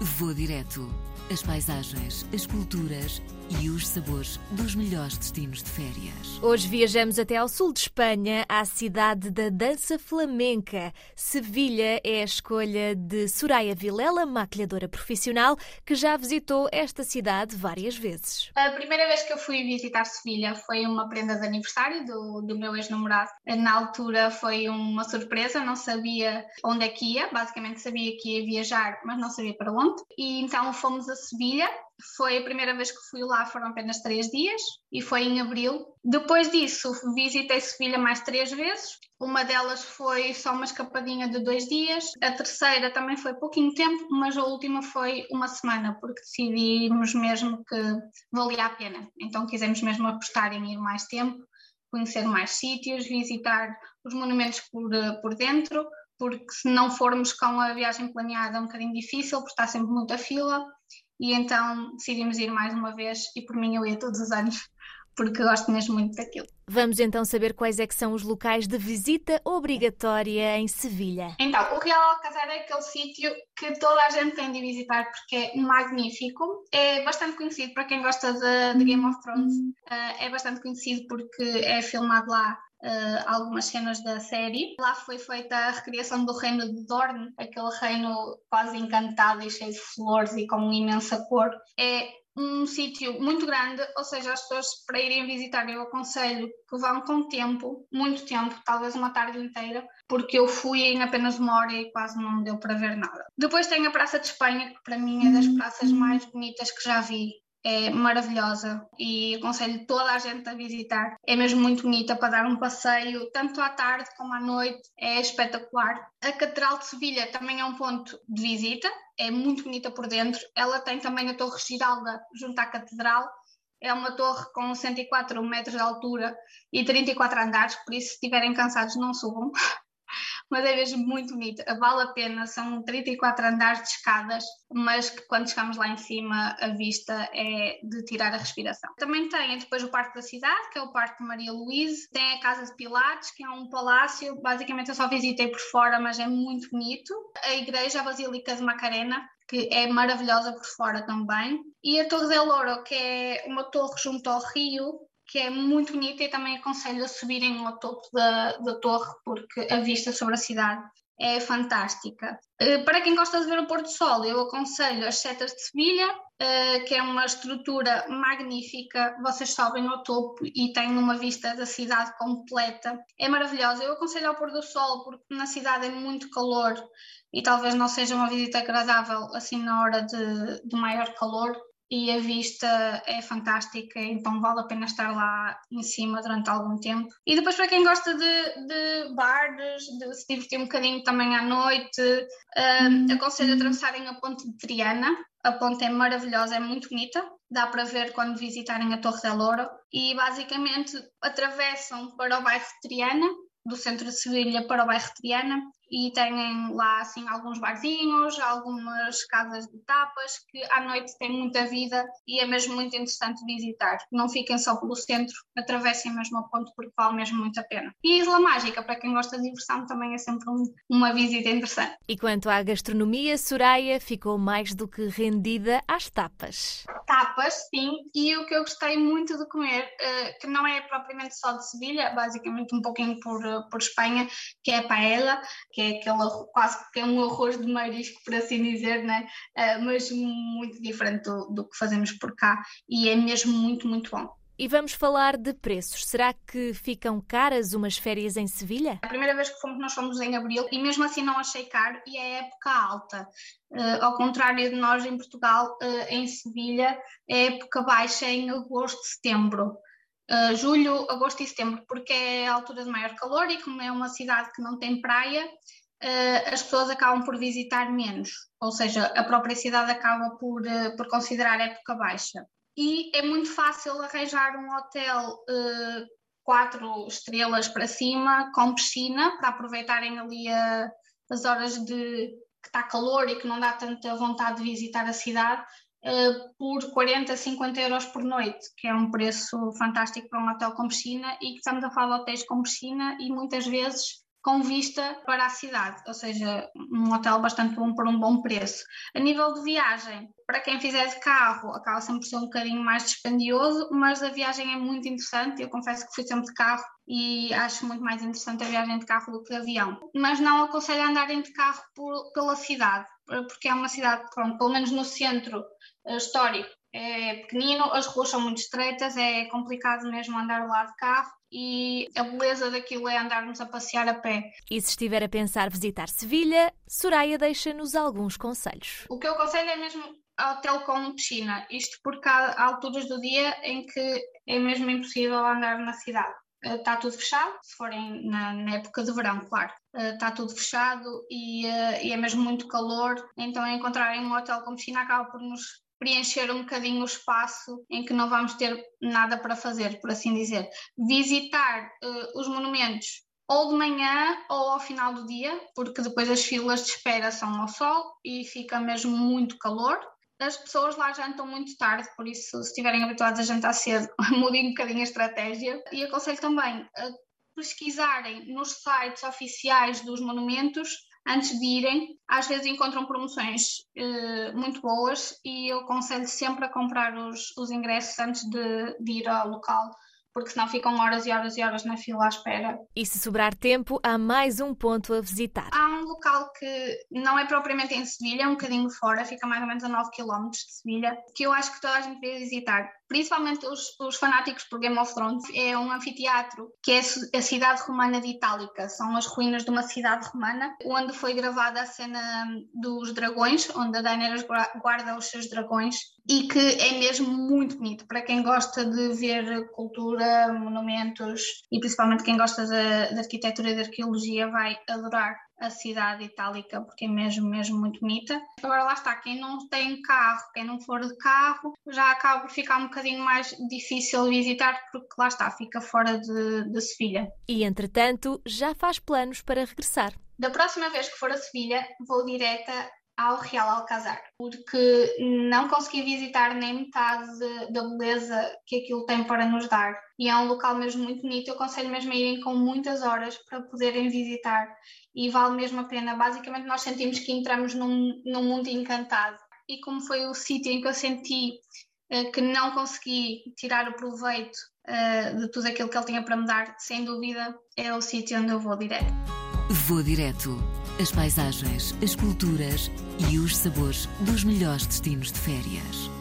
Vou direto. As paisagens, as culturas e os sabores dos melhores destinos de férias. Hoje viajamos até ao sul de Espanha, à cidade da dança flamenca. Sevilha é a escolha de Soraya Vilela, maquilhadora profissional, que já visitou esta cidade várias vezes. A primeira vez que eu fui visitar Sevilha foi uma prenda de aniversário do, do meu ex-namorado. Na altura foi uma surpresa, não sabia onde é que ia, basicamente sabia que ia viajar, mas não sabia para onde. E então fomos a Sevilha, foi a primeira vez que fui lá, foram apenas três dias e foi em abril. Depois disso, visitei Sevilha mais três vezes. Uma delas foi só uma escapadinha de dois dias. A terceira também foi pouquinho tempo, mas a última foi uma semana, porque decidimos mesmo que valia a pena. Então quisemos mesmo apostar em ir mais tempo, conhecer mais sítios, visitar os monumentos por, por dentro, porque se não formos com a viagem planeada é um bocadinho difícil, porque está sempre muita fila e então decidimos ir mais uma vez e por mim eu ia todos os anos porque gosto mesmo muito daquilo. Vamos então saber quais é que são os locais de visita obrigatória em Sevilha. Então, o Real Alcázar é aquele sítio que toda a gente tem de visitar porque é magnífico. É bastante conhecido para quem gosta de, de Game of Thrones. Uh, é bastante conhecido porque é filmado lá Uh, algumas cenas da série. Lá foi feita a recriação do reino de Dorne, aquele reino quase encantado e cheio de flores e com imensa cor. É um sítio muito grande, ou seja, as pessoas para irem visitar eu aconselho que vão com tempo, muito tempo, talvez uma tarde inteira, porque eu fui em apenas uma hora e quase não deu para ver nada. Depois tem a Praça de Espanha, que para mim é das praças mais bonitas que já vi é maravilhosa e aconselho toda a gente a visitar. É mesmo muito bonita para dar um passeio, tanto à tarde como à noite, é espetacular. A Catedral de Sevilha também é um ponto de visita, é muito bonita por dentro. Ela tem também a Torre Giralda junto à Catedral. É uma torre com 104 metros de altura e 34 andares, por isso, se estiverem cansados, não subam. Mas é mesmo muito bonito. Vale a pena, são 34 andares de escadas, mas que quando chegamos lá em cima a vista é de tirar a respiração. Também tem depois o Parque da Cidade, que é o Parque Maria Luíse, tem a Casa de Pilates, que é um palácio, basicamente eu só visitei por fora, mas é muito bonito. A igreja, Basílica de Macarena, que é maravilhosa por fora também. E a Torre del Ouro, que é uma torre junto ao rio, que é muito bonita e também aconselho a subirem ao topo da, da torre porque a vista sobre a cidade é fantástica. Eh, para quem gosta de ver o pôr do sol, eu aconselho as Setas de Sevilha, eh, que é uma estrutura magnífica. Vocês sobem ao topo e têm uma vista da cidade completa. É maravilhosa. Eu aconselho ao pôr do sol porque na cidade é muito calor e talvez não seja uma visita agradável assim na hora de, de maior calor e a vista é fantástica, então vale a pena estar lá em cima durante algum tempo. E depois, para quem gosta de, de bares, de se divertir um bocadinho também à noite, uh, aconselho a atravessarem a Ponte de Triana. A ponte é maravilhosa, é muito bonita, dá para ver quando visitarem a Torre da Loura. E basicamente atravessam para o bairro de Triana, do centro de Sevilha para o bairro de Triana, e têm lá assim alguns barzinhos, algumas casas de tapas que à noite tem muita vida e é mesmo muito interessante visitar. Não fiquem só pelo centro, atravessem mesmo o ponto porque vale mesmo muito a pena. E Isla Mágica, para quem gosta de diversão, também é sempre um, uma visita interessante. E quanto à gastronomia, Soraya ficou mais do que rendida às tapas. Tapas, sim, e o que eu gostei muito de comer, eh, que não é propriamente só de Sevilha, basicamente um pouquinho por, eh, por Espanha, que é a paella, que é aquele quase que é um arroz de marisco, por assim dizer, né? Uh, mas muito diferente do, do que fazemos por cá e é mesmo muito, muito bom. E vamos falar de preços. Será que ficam caras umas férias em Sevilha? A primeira vez que fomos, nós fomos em abril e mesmo assim não achei caro e é época alta. Uh, ao contrário de nós em Portugal, uh, em Sevilha é época baixa em agosto, setembro uh, julho, agosto e setembro, porque é a altura de maior calor e como é uma cidade que não tem praia, uh, as pessoas acabam por visitar menos, ou seja, a própria cidade acaba por, uh, por considerar época baixa. E é muito fácil arranjar um hotel quatro estrelas para cima, com piscina, para aproveitarem ali a, as horas de que está calor e que não dá tanta vontade de visitar a cidade, uh, por 40, 50 euros por noite, que é um preço fantástico para um hotel com piscina e que estamos a falar de hotéis com piscina e muitas vezes com vista para a cidade, ou seja, um hotel bastante bom por um bom preço. A nível de viagem, para quem fizer de carro, acaba sempre por ser um bocadinho mais dispendioso, mas a viagem é muito interessante. Eu confesso que fui sempre de carro e acho muito mais interessante a viagem de carro do que de avião. Mas não aconselho a andarem de carro por, pela cidade, porque é uma cidade, pronto, pelo menos no centro histórico, é pequenino, as ruas são muito estreitas, é complicado mesmo andar lá de carro e a beleza daquilo é andarmos a passear a pé. E se estiver a pensar visitar Sevilha, Soraya deixa-nos alguns conselhos. O que eu aconselho é mesmo hotel com piscina, isto porque há alturas do dia em que é mesmo impossível andar na cidade. Está tudo fechado, se forem na, na época de verão, claro. Está tudo fechado e, e, é mesmo muito calor, então encontrarem um hotel com piscina acaba por nos preencher um bocadinho o espaço em que não vamos ter nada para fazer, por assim dizer. Visitar uh, os monumentos ou de manhã ou ao final do dia, porque depois as filas de espera são ao sol e fica mesmo muito calor. As pessoas lá jantam muito tarde, por isso, se estiverem habituados a jantar cedo, mudem um bocadinho a estratégia. E aconselho também a pesquisarem nos sites oficiais dos monumentos antes de irem, às vezes encontram promoções uh, muito boas e eu aconselho sempre a comprar os, os ingressos antes de, de ir ao local porque senão ficam horas e horas e horas na fila à espera. E se sobrar tempo, há mais um ponto a visitar. Há um local que não é propriamente em Sevilha, é um bocadinho fora, fica mais ou menos a 9 km de Sevilha, que eu acho que toda a gente devia visitar, principalmente os, os, fanáticos por Game of Thrones, é um anfiteatro que é a cidade romana de Itálica, são as ruínas de uma cidade romana, onde foi gravada a cena dos dragões, onde a Daenerys guarda os seus dragões, e que é mesmo muito bonito. Para quem gosta de ver cultura, monumentos e principalmente quem gosta de arquitetura e de arqueologia vai adorar a cidade itálica, porque é mesmo, mesmo muito bonita. Agora lá está, quem não tem carro, quem não for de carro, já acaba por ficar um bocadinho mais difícil visitar, porque lá está, fica fora de, de Sevilha. E entretanto, já faz planos para regressar. Da próxima vez que for a Sevilha, vou direta ao Real Alcazar, porque não consegui visitar nem metade da beleza que aquilo tem para nos dar. E é um local mesmo muito bonito, eu aconselho mesmo a irem com muitas horas para poderem visitar e vale mesmo a pena. Basicamente, nós sentimos que entramos num, num mundo encantado. E como foi o sítio em que eu senti uh, que não consegui tirar o proveito uh, de tudo aquilo que ele tinha para me dar, sem dúvida, é o sítio onde eu vou direto. Vou direto. As paisagens, as culturas e os sabores dos melhores destinos de férias.